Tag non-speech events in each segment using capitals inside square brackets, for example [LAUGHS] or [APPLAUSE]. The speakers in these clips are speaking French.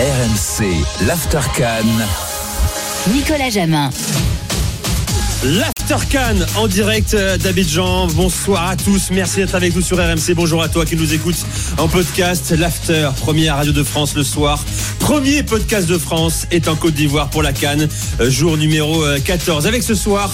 RMC, l'After Cannes. Nicolas Jamin. L'After Cannes en direct d'Abidjan. Bonsoir à tous. Merci d'être avec nous sur RMC. Bonjour à toi qui nous écoutes en podcast. L'After, première radio de France le soir. Premier podcast de France est en Côte d'Ivoire pour la Cannes. Euh, Jour numéro euh, 14. Avec ce soir.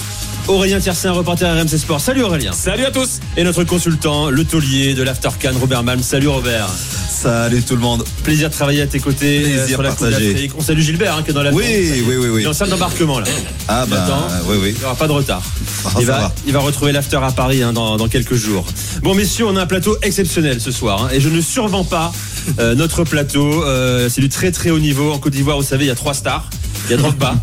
Aurélien Tiersin, reporter RMC Sport. Salut Aurélien. Salut à tous. Et notre consultant, le taulier de l'After Cannes, Robert Malm. Salut Robert. Salut tout le monde. Plaisir de travailler à tes côtés euh, Plaisir sur la Coupe partagé. d'Afrique. On salue Gilbert hein, qui est dans la Oui, oui, oui, oui. Il est en salle d'embarquement là. Ah bah Attends. oui, oui. Il n'y aura pas de retard. Ah, il, va, va. il va retrouver l'after à Paris hein, dans, dans quelques jours. Bon, messieurs, on a un plateau exceptionnel ce soir. hein, et je ne survends pas euh, notre plateau. Euh, c'est du très très haut niveau. En Côte d'Ivoire, vous savez, il y a trois stars. Il y a Drogba.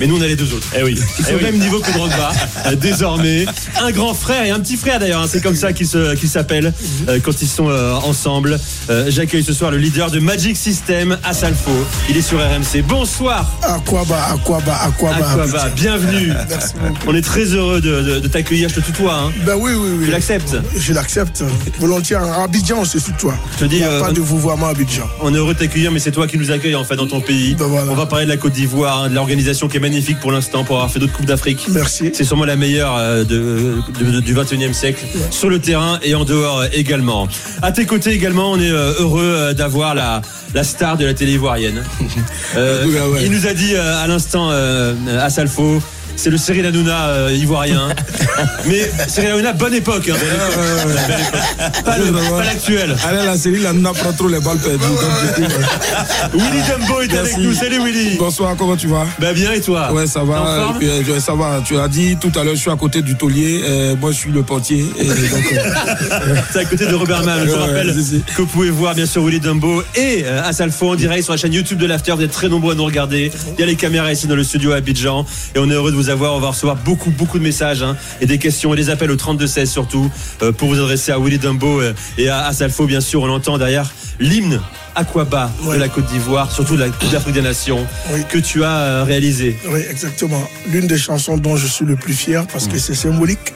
mais nous, on a les deux autres. Eh oui. Ils sont Eh au oui. même niveau que Drogba, euh, [LAUGHS] désormais. Un grand frère et un petit frère d'ailleurs. hein, c'est comme ça qu'ils se- qu'ils s'appellent euh, quand ils sont euh, ensemble. Euh, J'accueille ce soir le leader de Magic System, Asalfo. Il est sur RMC. Bonsoir. Aquaba, Aquaba, Aquaba. Aquaba, bienvenue. Merci beaucoup. On est très heureux de, de- de t'accueillir. Je te tutoie. Hein. Ben oui, oui, oui. Tu l'acceptes Je l'accepte. Volontiers. En Abidjan, c'est sur toi. Je te dis, Il n'y a euh, pas de vouvoiement à Abidjan. On est heureux de t'accueillir, mais c'est toi qui nous accueille en fait dans ton pays. Ben voilà. On va parler de la Côte d'Ivoire, hein, de l'organisation qui est magnifique pour l'instant pour avoir fait d'autres coupes d'Afrique. Merci. C'est sûrement la meilleure euh, de, de- du 21e siècle, sur le terrain et en dehors euh, également. À tes côtés également, on est euh, heureux d'avoir la, la star de la télé ivoirienne. [LAUGHS] Il nous a dit à l'instant, à Salfo, c'est le Cyril Hanouna euh, ivoirien. [LAUGHS] Mais Cyril Hanouna, bonne époque. hein. Belle époque. Pas le- pas l'actuel. Allez, la série, là, nous n'a pas trop les balles perdues. [LAUGHS] Willy Dumbo est avec nous. Salut Willy. Bonsoir, comment tu vas? Bah bien et toi? Ouais, ça va. euh, ça va. Tu as dit tout à l'heure, je suis à côté du taulier. euh, moi, je suis le portier. Et donc, [LAUGHS] C'est à côté de Robert Mann. Je vous rappelle que vous pouvez voir bien sûr Willy Dumbo et Asalfo en direct sur la chaîne YouTube de l'After. Vous êtes très nombreux à nous regarder. Il y a les caméras ici dans le studio à Abidjan et on est heureux de vous avoir. On va recevoir beaucoup beaucoup de messages hein, et des questions et des appels au 32 16 surtout euh, pour vous adresser à Willy Dumbo euh, et à Asalfo bien sûr. On entend derrière l'hymne Aquaba de la Côte d'Ivoire, surtout de la Coupe d'Afrique des Nations Oui. que tu as euh, réalisé. Oui, exactement. L'une des chansons dont je suis le plus fier parce Mm. que c'est symbolique.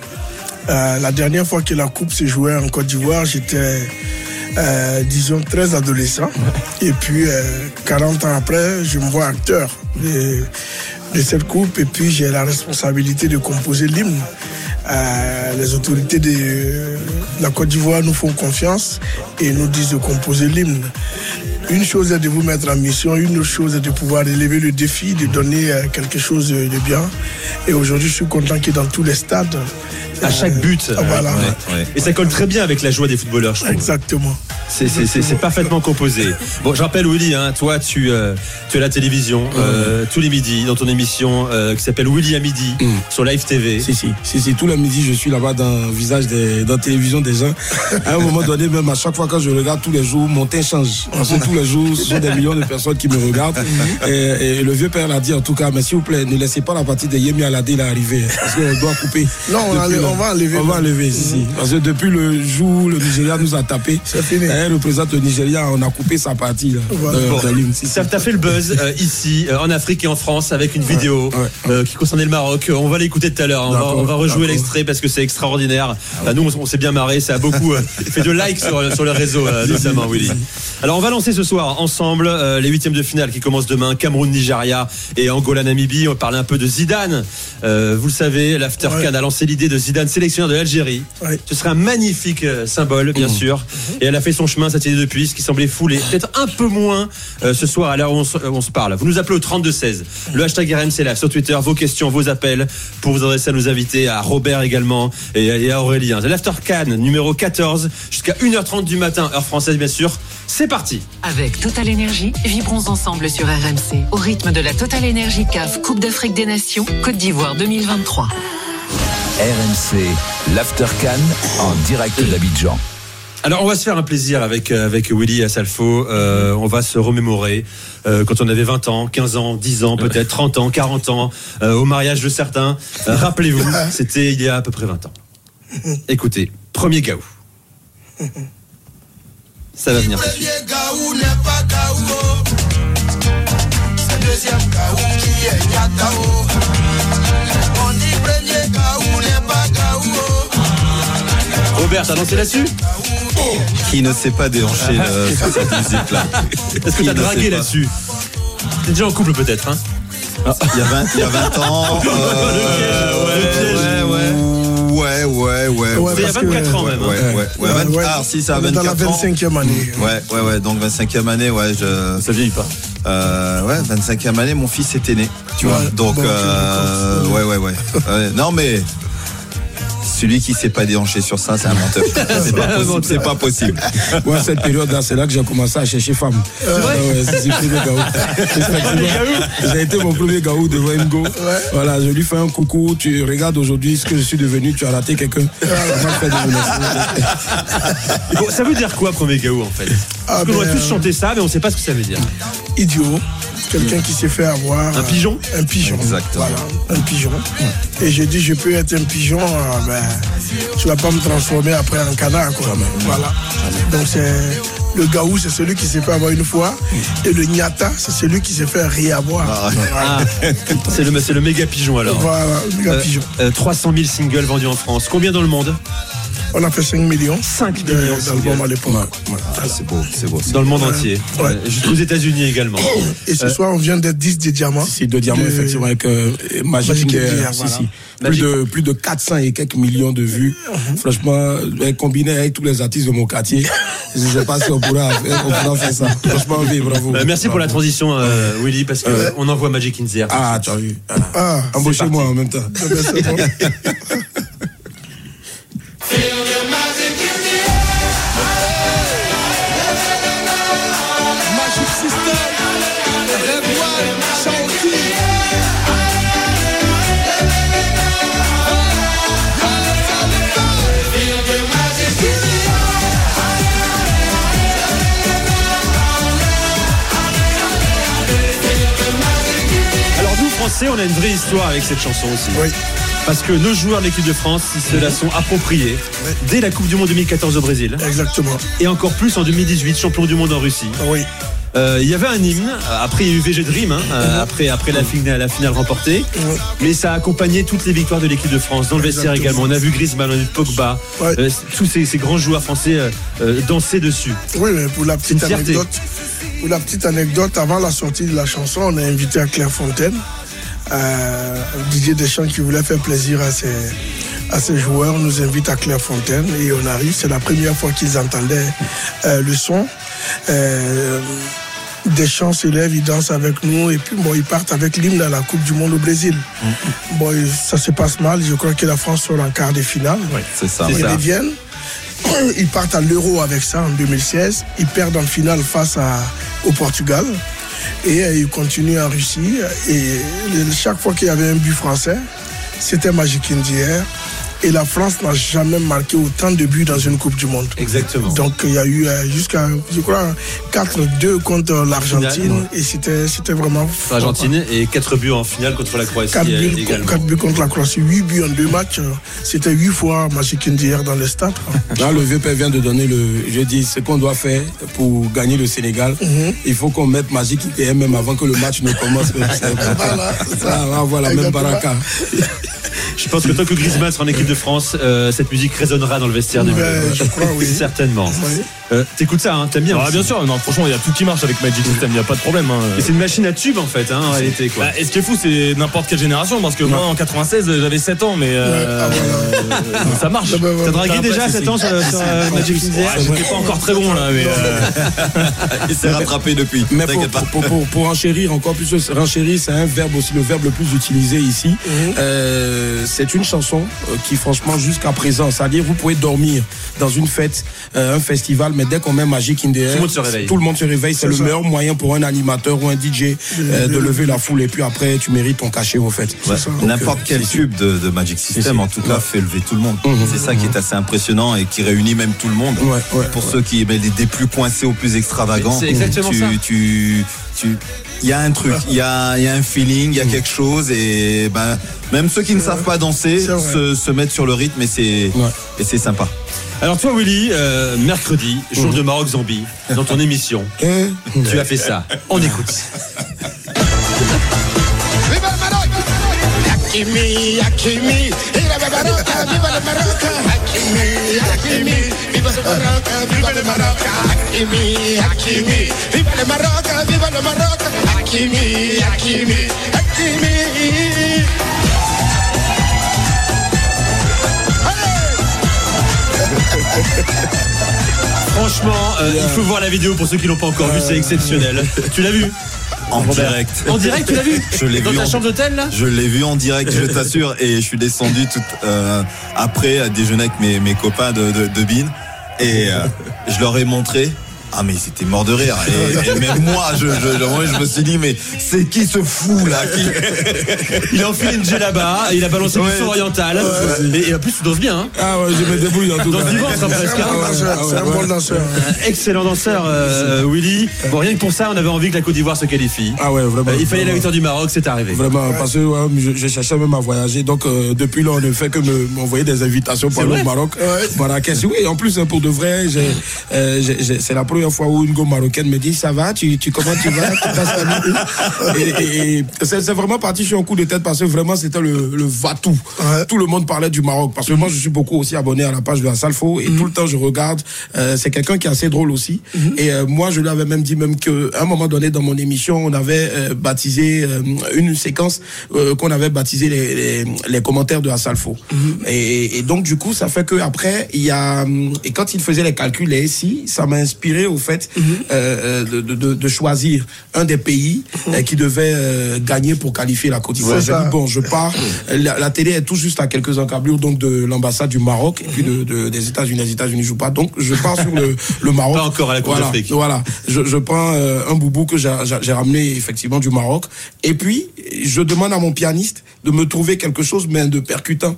Euh, la dernière fois que la Coupe s'est jouée en Côte d'Ivoire, j'étais, euh, disons, très adolescent. Et puis, euh, 40 ans après, je me vois acteur de cette Coupe. Et puis, j'ai la responsabilité de composer l'hymne. Euh, les autorités de la Côte d'Ivoire nous font confiance et nous disent de composer l'hymne. Une chose est de vous mettre en mission, une autre chose est de pouvoir relever le défi, de donner euh, quelque chose de de bien. Et aujourd'hui, je suis content que dans tous les stades. À chaque but. ah, voilà. Ouais, ouais. Et ça colle très bien avec la joie des footballeurs, je trouve. Exactement. C'est- parfaitement composé. Bon, je rappelle, Willy, hein, toi, tu, euh, tu es à la télévision euh, tous les midis dans ton émission euh, qui s'appelle Willy à midi Mm. sur Live TV. si, si, si, si, tout le midi, je suis là-bas dans le visage des, dans la télévision des gens. À un moment donné, même à chaque fois quand je regarde tous les jours, mon teint change. Parce que tous les jours, ce sont des millions de personnes qui me regardent. Et, et le vieux père l'a dit en tout cas, mais s'il vous plaît, ne laissez pas la partie de Yemi Alade là arriver. Parce qu'on doit couper. Non, on on va enlever. On va enlever, si, si. Parce que depuis le jour où le Nigeria nous a tapé, fini. elle représente le Nigeria, on a coupé sa partie là. Voilà. Bon. Ça t'a fait le buzz euh, ici, euh, en Afrique et en France, avec une vidéo ouais. euh, qui concernait le Maroc. On va l'écouter tout à l'heure. On va, D'accord, on va rejouer. Ah l'extrait parce que c'est extraordinaire. Enfin, nous, on, on s'est bien marré. Ça a beaucoup euh, [LAUGHS] fait de likes sur, sur le réseau, euh, notamment, Willy. Alors, on va lancer ce soir ensemble euh, les huitièmes de finale qui commencent demain. Cameroun-Nigeria et Angola-Namibie. On parle un peu de Zidane. Euh, vous le savez, l'Aftercan Ouais. a lancé l'idée de Zidane sélectionneur de l'Algérie. Ouais. Ce serait un magnifique euh, symbole, bien sûr. Et elle a fait son chemin, cette idée depuis, ce qui semblait foulé. Peut-être un peu moins euh, ce soir à l'heure où on, se- on se parle. Vous nous appelez au 3216. Le hashtag RMC Live sur Twitter. Vos questions, vos appels pour vous adresser à nos invités, à Robert également et, et à Aurélien. C'est l'After Cannes numéro 14 jusqu'à 1h30 du matin, heure française bien sûr. C'est parti. Avec Total Énergie, vibrons ensemble sur RMC au rythme de la Total Énergie CAF Coupe d'Afrique des Nations Côte d'Ivoire 2023. RMC, l'After Cannes en direct d'Abidjan. Alors on va se faire un plaisir avec euh, avec Willy Asalfo. Euh, on va se remémorer euh, quand on avait 20 ans, 15 ans, 10 ans, peut-être 30 ans, 40 ans, euh, au mariage de certains. Euh, Rappelez-vous, c'était il y a à peu près 20 ans. Écoutez, premier gaou. Ça va venir. tout de suite. Premier Gaou n'est pas Gaou. C'est le deuxième Gaou qui est. t'as lancé là-dessus Qui ne sait pas déhancher euh, [LAUGHS] sur cette musique-là Est-ce que t'as dragué là-dessus T'es déjà en couple peut-être, hein il y, a 20, il y a 20 ans. [LAUGHS] euh, Le piège, ouais, ouais, ouais, ouais. Ouais, C'est il y a parce que, 24 ans ouais, même. hein. Ouais, ouais, ouais. Ouais, 20 ouais. Ah, si, ça a On est 24 dans la ans. 25e année. Ouais, ouais, ouais. Donc 25e année, ouais, je. Ça vieillit pas. Euh, ouais, 25e année, mon fils était né. Tu vois. Ouais, Donc, euh, ouais, ouais, ouais, [LAUGHS] Ouais, Non, mais. Celui qui s'est pas déhanché sur ça, c'est un menteur. [LAUGHS] C'est pas possible. C'est pas possible. Moi, cette période-là, c'est là que j'ai commencé à chercher femme. Ouais, c'est [LAUGHS] J'ai été mon premier gaou devant Ngo. Voilà, je lui fais un coucou. Tu regardes aujourd'hui ce que je suis devenu. Tu as raté quelqu'un. Bon, ça veut dire quoi, premier gaou, en fait? Parce Ah, qu'on aurait ben, tous chanté ça, mais on sait pas ce que ça veut dire. Idiot. Quelqu'un qui s'est fait avoir. Un euh, pigeon Un pigeon. Exactement. Voilà, un pigeon. Et j'ai dit, je peux être un pigeon, euh, ben, tu vas pas me transformer après en canard, quoi. Voilà. Donc c'est. Le gaou, c'est celui qui s'est fait avoir une fois. Et le nyata, c'est celui qui s'est fait réavoir. Ah. Ah, [LAUGHS] c'est le, c'est le méga pigeon alors. Voilà, le gars Euh, pigeon. euh, 300 000 singles vendus en France. Combien dans le monde? On a fait 5 millions. 5 de- millions d'albums à l'époque. Ah, c'est beau, c'est beau. c'est Dans le monde entier. Ouais. Euh, Jusqu'aux États-Unis également. [COUGHS] Et ce soir, on vient d'être 10 des diamants. C'est de diamants, De- effectivement, avec euh, Magic Magic si, si. Plus de, plus de 400 et quelques millions de vues. Franchement, euh, combiné avec tous les artistes de mon quartier, [LAUGHS] je ne sais pas si on pourra, on pourra faire ça. Franchement, oui, bravo. Euh, merci pour la transition, euh, Willy, parce qu'on envoie Magic in the Air. Ah, tu as vu. Ah, Embauchez-moi en même temps. [LAUGHS] On a une vraie histoire avec cette chanson aussi. Oui. Parce que nos joueurs de l'équipe de France, ils se la sont appropriés dès la Coupe du Monde 2014 au Brésil. Exactement. Et encore plus en 2018, champion du monde en Russie. Oui. Euh, Il y avait un hymne, après il y a eu VG Dream, hein, euh, après, après la, finale, la finale remportée. Ouais. Mais ça a accompagné toutes les victoires de l'équipe de France, dans le vestiaire également. On a vu Griezmann, on a vu Pogba, Ouais. euh, tous ces, ces grands joueurs français euh, euh, danser dessus. Oui, mais pour la petite anecdote, pour la petite anecdote, avant la sortie de la chanson, on a invité à Clairefontaine euh, Didier Deschamps qui voulait faire plaisir à ses, à ses joueurs nous invite à Clairefontaine et on arrive. C'est la première fois qu'ils entendaient euh, le son. Euh, Deschamps se lève, ils dansent avec nous et puis bon, ils partent avec l'hymne à la Coupe du Monde au Brésil. Bon, et ça se passe mal. Je crois que la France sort en quart de finale. C'est ça. C'est Ils reviennent. Ils partent à l'Euro avec ça en 2016. Ils perdent en finale face à, au Portugal. Et euh, ils continuent en Russie. Et chaque fois qu'il y avait un but français, c'était Magic Indier. Et la France n'a jamais marqué autant de buts dans une Coupe du Monde. Exactement. Donc il y a eu euh, jusqu'à, je crois, 4-2 contre l'Argentine. Et c'était, c'était vraiment. L'Argentine et 4 buts en finale contre la Croatie 4 euh, buts, également. quatre buts contre la Croatie, 8 buts en deux matchs. euh, C'était 8 fois Magic Indier dans le stade. [LAUGHS] Là, le VP vient de donner le. Je dis ce qu'on doit faire pour gagner le Sénégal. Il faut qu'on mette Magic IPM même avant que le match ne commence. [LAUGHS] Voilà, ça. Ah, avoir la même baraka. [LAUGHS] Je pense que tant que Griezmann sera en équipe de France, euh, cette musique résonnera dans le vestiaire de Ben, je crois, oui. [LAUGHS] Certainement. Oui. Euh, T'écoutes ça, hein, t'aimes bien Ah, bien sûr, non, franchement, il y a tout qui marche avec Magic System, il n'y a pas de problème. hein. Et c'est une machine à tube en fait, hein, en réalité. Quoi. Bah, et ce qui est fou, c'est n'importe quelle génération, parce que moi, en 96, j'avais 7 ans, mais euh, ah, [LAUGHS] ça marche. Ah, bah, T'as voilà. dragué déjà à c'est- 7 ans sur, sur, euh, Magic India Ouais, J'étais pas encore très bon là, mais euh, [LAUGHS] Il s'est rattrapé depuis. Mais pour, T'inquiète pas. pour, pour, pour enchérir encore plus, renchérir, c'est un verbe aussi, le verbe le plus utilisé ici. Euh, c'est une chanson euh, qui, franchement, jusqu'à présent, c'est-à-dire vous pouvez dormir dans une fête, euh, un festival, mais dès qu'on met Magic in the Air, le monde se réveille. Tout le monde se réveille. C'est le ça. meilleur moyen pour un animateur ou un DJ euh, de lever la foule. Et puis après, tu mérites ton cachet au fait. Ouais. N'importe quel c'est- tube de, de Magic System, en tout cas, Ouais. fait lever tout le monde. Mhm. C'est ça qui est assez impressionnant et qui réunit même tout le monde. Ouais, ouais, Pour ouais. ceux qui, ben, des, plus coincés aux plus extravagants. C'est exactement tu, ça. Tu, tu, il y a un truc, il y a, il y a un feeling, il y a quelque chose et ben, même ceux qui ne savent pas danser se, se mettent sur le rythme et c'est, Ouais. et c'est sympa. Alors toi Willy, euh, mercredi, jour de Maroc-Zambie, dans ton [LAUGHS] émission, Eh, tu as fait ça. On écoute. Hakimi, Hakimi, viva le Maroc, viva le Maroc, Hakimi, Hakimi, viva le Maroc, viva le Maroc, Hakimi, Hakimi, viva le Maroc, viva le Maroc, Hakimi, Hakimi, Hakimi. Franchement, euh, il faut voir la vidéo pour ceux qui l'ont pas encore vu, c'est exceptionnel. Tu l'as vu? En Robert direct. En direct, tu l'as vu Je l'ai Dans vu ta en- chambre d'hôtel là Je l'ai vu en direct, je t'assure, et je suis descendu tout euh, après à déjeuner avec mes, mes copains de, de, de Bin, et euh, je leur ai montré. Ah mais c'était mort de rire et, et même moi je, je, je, ouais, je me suis dit mais c'est qui ce fou là qui... [LAUGHS] Il a enfilé une là-bas, il a balancé Ouais. du son oriental. Et, et en plus, tu danses bien. Hein Ah ouais, je me débrouille en tout Dans cas. le vivant, ça presque. C'est un bon danseur. Un Excellent danseur, euh, Willy. Bon, rien que pour ça, on avait envie que la Côte d'Ivoire se qualifie. Ah ouais, vraiment. Euh, il fallait la victoire du Maroc, c'est arrivé. Vraiment, parce que ouais, je, je cherchais même à voyager. Donc, euh, depuis là, on ne fait que me- m'envoyer des invitations pour au Maroc. Marrakech, oui, en plus, hein, pour de vrai, euh, c'est la première fois où une go marocaine me dit Ça va, tu, tu comment tu vas Tu passes nuit Et, et- et c'est, vraiment parti sur un coup de tête parce que vraiment, c'était le, le va-tout. Tout le monde parlait du Maroc. Parce que moi, je suis beaucoup aussi abonné à la page de la Salfo et tout le temps, je regarde. Euh, c'est quelqu'un qui est assez drôle aussi. Et euh, moi, je lui avais même dit même qu'à un moment donné, dans mon émission, on avait euh, baptisé une séquence qu'on avait baptisé les, les, les commentaires de la Salfo. et, et donc, du coup, ça fait que après, il y a hum, et quand il faisait les calculs, les SI, ça m'a inspiré au fait euh, de, de, de, de choisir un des pays euh, qui devait euh, gagner pour qualifier la Côte d'Ivoire. J'ai dit, bon, je pars. La, la télé est tout juste à quelques encablures donc de l'ambassade du Maroc et puis de, de- des États-Unis. Les États-Unis jouent pas, donc je pars sur le, le Maroc. Pas encore à la Coupe voilà, d'Afrique. Voilà, je, je prends euh, un boubou que j'ai j'ai- j'ai ramené effectivement du Maroc et puis je demande à mon pianiste de me trouver quelque chose mais de percutant.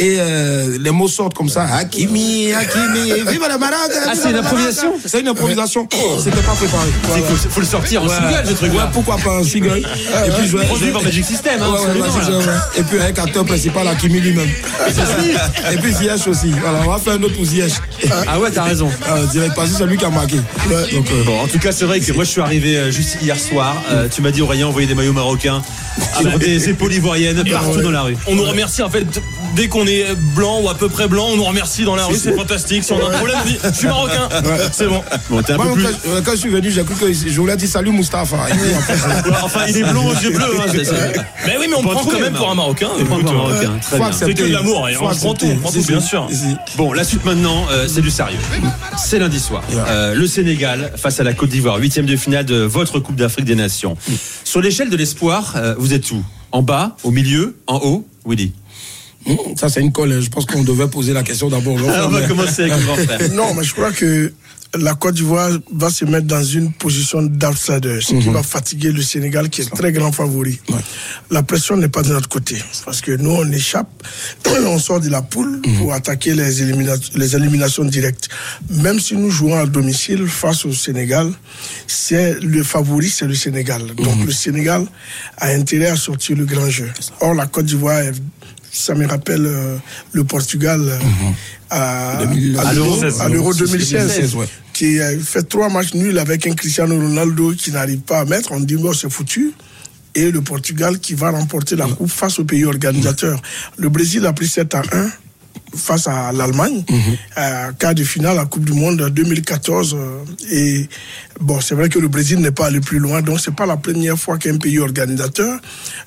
Et euh, les mots sortent comme ça. Hakimi, Hakimi, vive le Maroc. Ah, c'est une improvisation C'est une improvisation. C'était pas préparé. Il faut, faut le sortir en single, ce truc Ouais, là. pourquoi pas un single Et puis je vais- Produit par Magic System, hein. Et puis avec acteur principal, Hakimi lui-même. Et puis Ziyech aussi. Alors on va faire un autre pour Ziyech. Ah ouais, t'as raison. Ah, direct, parce que c'est lui qui a marqué. Donc, euh, Bon, en tout cas, c'est vrai que moi, je suis arrivé euh, juste hier soir. Euh, tu m'as dit, Aurélien, envoyer des maillots marocains avec des [LAUGHS] épaules ivoiriennes partout dans la rue. On nous remercie en fait dès qu'on est blanc ou à peu près blanc, on nous remercie dans la rue, c'est fantastique. Si on a un problème, on dit je suis marocain, c'est bon. Bon, t'es un moi, peu plus. quand, euh, quand je suis venu, j'ai cru que je voulais dire salut Mustapha. Enfin, il est blond aux yeux bleus. Hein, [LAUGHS] Mais oui, mais on Pas prend quand même pour un marocain. On prend écoute, pour un Marocain. Très faut bien. accepter. C'est que de l'amour, on prend tout, on prend tout, Si, bien sûr. Bon, la suite maintenant, euh, c'est du sérieux. C'est lundi soir. Euh, le Sénégal face à la Côte d'Ivoire, huitième de finale de votre Coupe d'Afrique des Nations. Sur l'échelle de l'espoir, vous êtes où? En bas, au milieu, en haut Willy? Hum, Ça, c'est une colle. Je pense qu'on devait poser la question d'abord. [LAUGHS] On va commencer avec le grand frère. [LAUGHS] Non, mais je crois que la Côte d'Ivoire va se mettre dans une position d'outsider, ce qui va fatiguer le Sénégal, qui est très grand favori. La pression n'est pas de notre côté, parce que nous, on échappe, [CLEARS THROAT] on sort de la poule pour attaquer les, élimina- les éliminations directes. Même si nous jouons à domicile face au Sénégal, c'est le favori, c'est le Sénégal. Donc le Sénégal a intérêt à sortir le grand jeu. Or, la Côte d'Ivoire est ça me rappelle euh, le Portugal euh, à, à l'Euro à l'Euro 2016, 2016, ouais. qui a fait trois matchs nuls avec un Cristiano Ronaldo qui n'arrive pas à mettre. On dit bon, c'est foutu. Et le Portugal qui va remporter la coupe face au pays organisateur. Le Brésil a pris 7 à 1 face à l'Allemagne, euh, quart de finale à la Coupe du Monde 2014. euh, et bon, c'est vrai que le Brésil n'est pas allé plus loin, donc c'est pas la première fois qu'un pays organisateur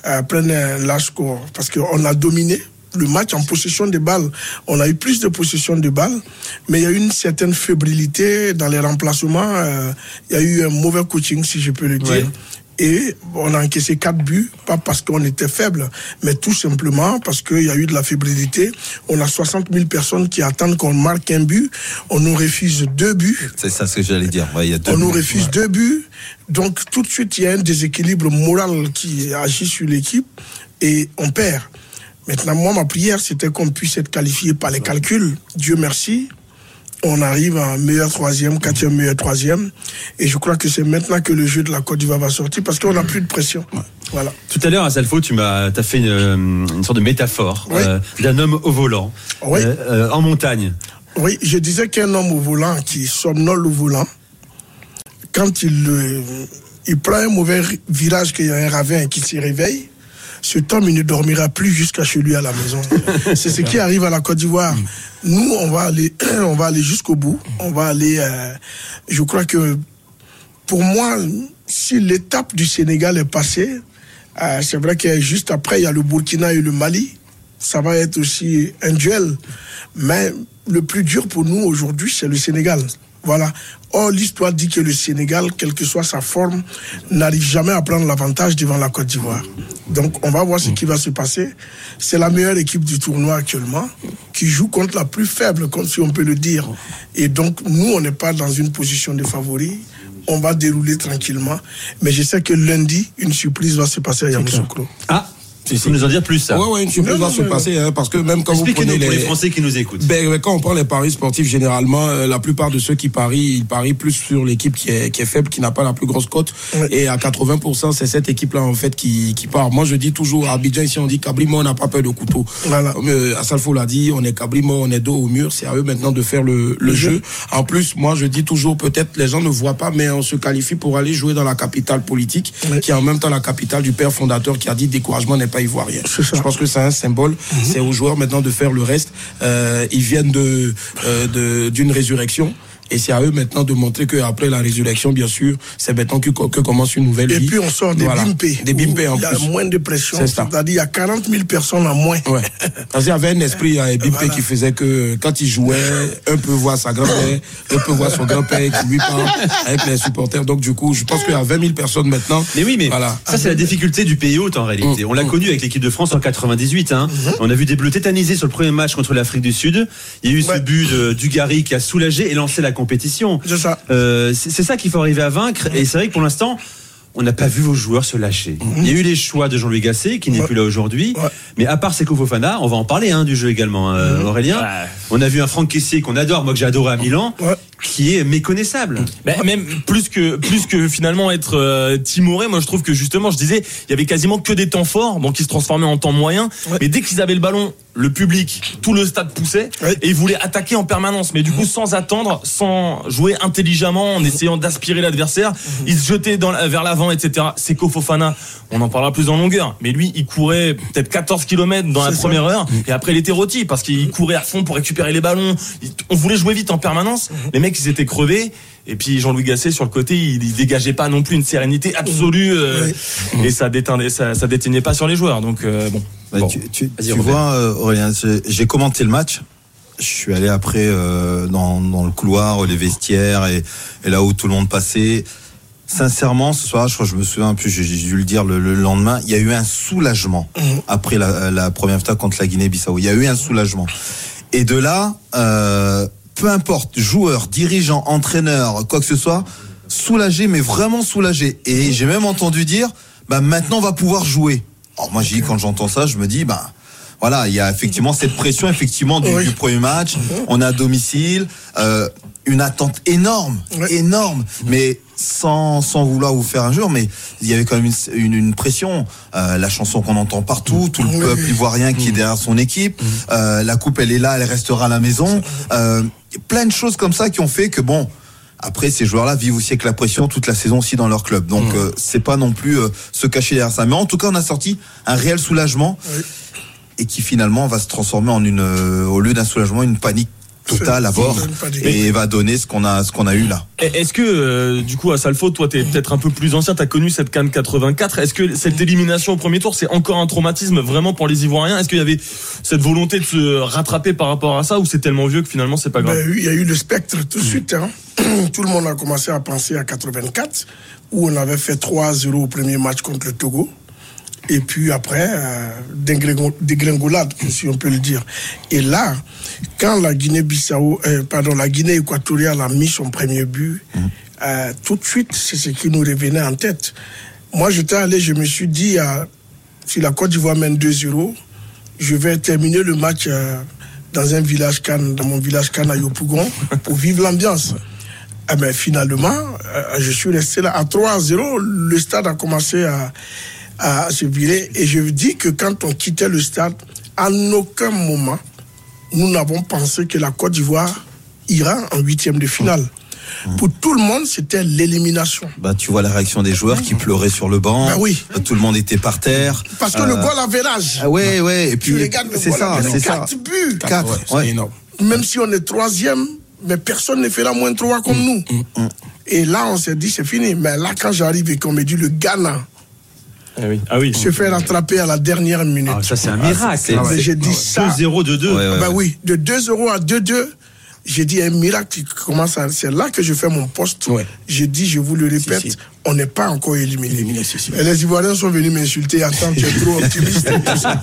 euh, prenne un large score, parce qu'on a dominé le match en possession de balles. On a eu plus de possession de balles, mais il y a eu une certaine fébrilité dans les remplacements. euh, il y a eu un mauvais coaching, si je peux le dire. Ouais. Et on a encaissé quatre buts, pas parce qu'on était faible, mais tout simplement parce qu'il y a eu de la fébrilité. On a 60 000 personnes qui attendent qu'on marque un but. On nous refuse deux buts. C'est ça ce que j'allais dire. Ouais, il y a deux On nous refuse deux buts. Donc tout de suite, il y a un déséquilibre moral qui agit sur l'équipe et on perd. Maintenant, moi, ma prière, c'était qu'on puisse être qualifié par les calculs. Dieu merci. On arrive à un meilleur troisième, quatrième meilleur troisième. Et je crois que c'est maintenant que le jeu de la Côte d'Ivoire va sortir parce qu'on n'a plus de pression. Voilà. Tout à l'heure, à Salfo, tu m'as as fait une, euh, une sorte de métaphore Oui. euh, d'un homme au volant Oui. euh, euh, en montagne. Oui, je disais qu'un homme au volant qui somnole au volant, quand il, il prend un mauvais virage, qu'il y a un ravin et qu'il se réveille, cet homme, il ne dormira plus jusqu'à chez lui à la maison. [LAUGHS] C'est ce qui arrive à la Côte d'Ivoire. Nous, on va aller, [CLEARS THROAT] on va aller jusqu'au bout. On va aller. euh, je crois que pour moi, si l'étape du Sénégal est passée, euh, c'est vrai que juste après, il y a le Burkina et le Mali. Ça va être aussi un duel. Mais le plus dur pour nous aujourd'hui, c'est le Sénégal. Voilà. Or, l'histoire dit que le Sénégal, quelle que soit sa forme, n'arrive jamais à prendre l'avantage devant la Côte d'Ivoire. Donc, on va voir ce qui va se passer. C'est la meilleure équipe du tournoi actuellement, qui joue contre la plus faible, comme si on peut le dire. Et donc, nous, on n'est pas dans une position de favori. On va dérouler tranquillement. Mais je sais que lundi, une surprise va se passer à Yamoussoukro. Ah, tu peux nous en dire plus ça Ouais, ouais, une surprise va se passer, hein, parce que même quand vous prenez pour les les, Français qui nous écoutent. Ben, ben, quand on prend les paris sportifs, généralement, euh, la plupart de ceux qui parient, ils parient plus sur l'équipe qui est, qui est faible, qui n'a pas la plus grosse cote. Ouais. Et à 80%, c'est cette équipe-là, en fait, qui, qui part. Moi, je dis toujours, à Abidjan, ici, on dit qu'Abrimo, on n'a pas peur de couteau. Voilà. Euh, Assalfo l'a dit, on est Cabrimo, on est dos au mur. C'est à eux maintenant de faire le, le jeu. En plus, moi, je dis toujours, peut-être les gens ne voient pas, mais on se qualifie pour aller jouer dans la capitale politique, Ouais. qui est en même temps la capitale du père fondateur qui a dit découragement n'est pas ivoirien. Je pense que c'est un symbole. C'est aux joueurs maintenant de faire le reste. Euh, ils viennent de euh, de- d'une résurrection. Et c'est à eux maintenant de montrer qu'après la résurrection, bien sûr, c'est maintenant que, que commence une nouvelle Et vie. puis on sort des Voilà. bimpés. Des bimpés en Il y a plus. moins de pression. C'est ça. C'est-à-dire il y a 40 000 personnes en moins. Ouais. Parce qu'il y avait un esprit à Bimpé Voilà. qui faisait que quand il jouait, un peut voir sa grand-mère, un peut voir son grand-père qui lui parle avec les supporters. Donc du coup, je pense qu'il y a 20 000 personnes maintenant. Mais oui, mais Voilà. ça c'est la difficulté du pays hôte en réalité. On l'a connu avec l'équipe de France en 98. Hein. On a vu des Bleus tétanisés sur le premier match contre l'Afrique du Sud. Il y a eu ce but de Dugarry qui a soulagé et lancé la compétition. C'est ça. Euh, c'est ça qu'il faut arriver à vaincre. Et c'est vrai que pour l'instant, on n'a pas vu vos joueurs se lâcher. Il y a eu les choix de Jean-Louis Gasset, qui n'est Ouais. plus là aujourd'hui. Ouais. Mais à part Seko Fofana, on va en parler hein, du jeu également, euh, Aurélien. Ouais. On a vu un Franck Caissier qu'on adore, moi que j'ai adoré à Milan, Ouais. qui est méconnaissable. Ben, même plus que plus que finalement être euh, timoré, moi je trouve que justement, je disais, il y avait quasiment que des temps forts, donc qui se transformaient en temps moyen. Ouais. Mais dès qu'ils avaient le ballon, le public, tout le stade poussait Ouais. et ils voulaient attaquer en permanence. Mais du coup, sans attendre, sans jouer intelligemment, en essayant d'aspirer l'adversaire, ils se jetaient dans, la- vers l'avant, etc. C'est Fofana, on en parlera plus en longueur. Mais lui, il courait peut-être 14 km dans la ça. première heure et après il était rôti parce qu'il courait à fond pour récupérer les ballons. On voulait jouer vite en permanence. Les mecs, ils étaient crevés. Et puis Jean-Louis Gasset sur le côté, il, il dégageait pas non plus une sérénité absolue euh, et ça déteignait, ça, ça déteignait pas sur les joueurs. Donc euh, bon. Bah, Bon. tu tu, tu vois, euh, Aurélien, j'ai- commenté le match. Je suis allé après euh, dans, dans le couloir, les vestiaires et, et là où tout le monde passait. Sincèrement, ce soir, je crois que je me souviens, en plus j'ai dû le dire le, le lendemain, il y a eu un soulagement après la, la première fois contre la Guinée-Bissau. Il y a eu un soulagement. Et de là, euh, peu importe, joueur, dirigeant, entraîneur, quoi que ce soit, soulagé, mais vraiment soulagé. Et j'ai même entendu dire, bah maintenant on va pouvoir jouer. Alors moi j'ai quand j'entends ça, je me dis, bah voilà, il y a effectivement cette pression effectivement du, Oui. du premier match. On est à domicile, euh, une attente énorme, énorme, mais sans, sans vouloir vous faire un jour, mais il y avait quand même une, une, une pression. Euh, la chanson qu'on entend partout, tout le Oui. peuple ivoirien qui est derrière son équipe. Euh, la coupe, elle est là, elle restera à la maison. Euh, plein de choses comme ça qui ont fait que bon. Après, ces joueurs-là vivent aussi avec la pression toute la saison aussi dans leur club. Donc, euh, c'est pas non plus euh, se cacher derrière ça. Mais en tout cas, on a sorti un réel soulagement Oui. et qui finalement va se transformer en une, euh, au lieu d'un soulagement, une panique totale à bord et va donner ce qu'on a, ce qu'on a eu là. Est-ce que euh, du coup à Salfo, toi t'es peut-être un peu plus ancien, t'as connu cette canne 84. Est-ce que cette élimination au premier tour, c'est encore un traumatisme vraiment pour les Ivoiriens? Est-ce qu'il y avait cette volonté de se rattraper par rapport à ça ou c'est tellement vieux que finalement c'est pas grave? Ben, il y a eu le spectre tout de suite. hein. [CLEARS THROAT] Tout le monde a commencé à penser à 84, où on avait fait 3-0 au premier match contre le Togo. Et puis après, euh, dégringo- dégringolade, si on peut le dire. Et là, quand la Guinée-Bissau, euh, pardon, la Guinée équatoriale a mis son premier but, euh, tout de suite, c'est ce qui nous revenait en tête. Moi, j'étais allé, je me suis dit, si la Côte d'Ivoire mène 2-0, je vais terminer le match dans un village Cannes, dans mon village Cannes à Yopougon, [LAUGHS] pour vivre l'ambiance. Eh ben, finalement, je suis resté là à 3-0. Le stade a commencé à, à se virer. Et je dis que quand on quittait le stade, à aucun moment, nous n'avons pensé que la Côte d'Ivoire ira en huitième de finale. Pour tout le monde, c'était l'élimination. Bah, tu vois la réaction des joueurs qui pleuraient sur le banc. Bah oui. Tout le monde était par terre. Parce que Euh, le goal avait l'âge. Ah ouais, ouais. Et puis, c'est ça, c'est ça. 4 buts. Quatre, Ouais, énorme. Même si on est troisième, mais personne ne fera moins trois comme nous. Et là, on s'est dit, c'est fini. Mais là, quand j'arrive et qu'on me dit le Ghana Ah oui. Ah oui. se fait rattraper à la dernière minute. Ah, ça, c'est un miracle. j'ai dit ça. 2-0, 2-2. Ouais, ouais. Ben oui, de 2-0 à 2-2, j'ai dit un miracle qui commence à. C'est là que je fais mon poste. Ouais. J'ai dit, je vous le répète, Si, si. On n'est pas encore éliminé. Éliminé. Et les Ivoiriens sont venus m'insulter. Attends, tu es trop optimiste. et tout ça.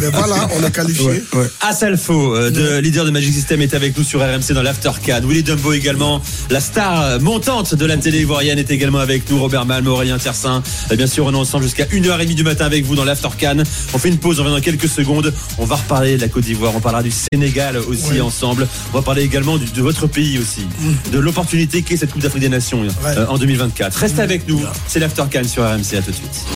Mais voilà, on est qualifié. Ouais, ouais. Asalfo, euh, de, leader de Magic System, est avec nous sur RMC dans l'After Can. Willy Dumbo également, la star euh, montante de la télé ivoirienne est également avec nous. Robert Malm, Aurélien Tiersin. Et bien sûr, on est ensemble jusqu'à 1h30 du matin avec vous dans l'After Can. On fait une pause, on revient dans quelques secondes. On va reparler de la Côte d'Ivoire, on parlera du Sénégal aussi ensemble. On va parler également du- de votre pays aussi, de l'opportunité qu'est cette Coupe d'Afrique des Nations euh, en 2024. Restez avec nous, c'est l'After sur RMC, à tout de suite.